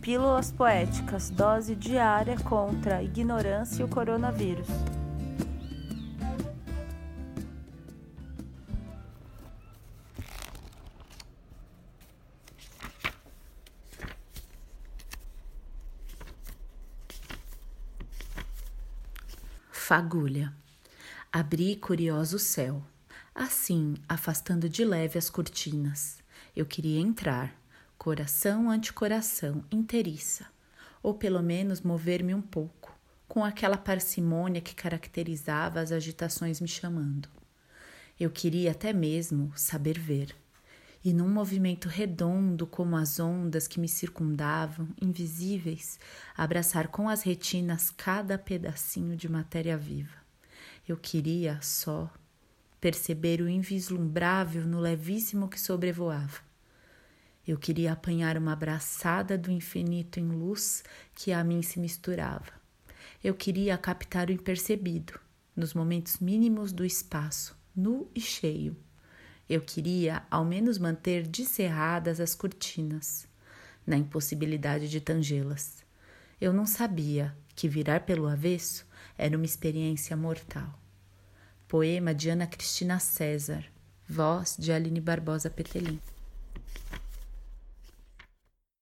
Pílulas Poéticas Dose diária contra a ignorância e o coronavírus. Fagulha. Abri curioso o céu, assim, afastando de leve as cortinas. Eu queria entrar, coração ante coração, inteiriça, ou pelo menos mover-me um pouco, com aquela parcimônia que caracterizava as agitações me chamando. Eu queria até mesmo saber ver, e num movimento redondo como as ondas que me circundavam, invisíveis, abraçar com as retinas cada pedacinho de matéria viva. Eu queria só perceber o invislumbrável no levíssimo que sobrevoava. Eu queria apanhar uma abraçada do infinito em luz que a mim se misturava. Eu queria captar o impercebido, nos momentos mínimos do espaço, nu e cheio eu queria ao menos manter descerradas as cortinas, na impossibilidade de tangê-las. Eu não sabia que virar pelo avesso era uma experiência mortal. Poema de Ana Cristina César, voz de Aline Barbosa Petelin.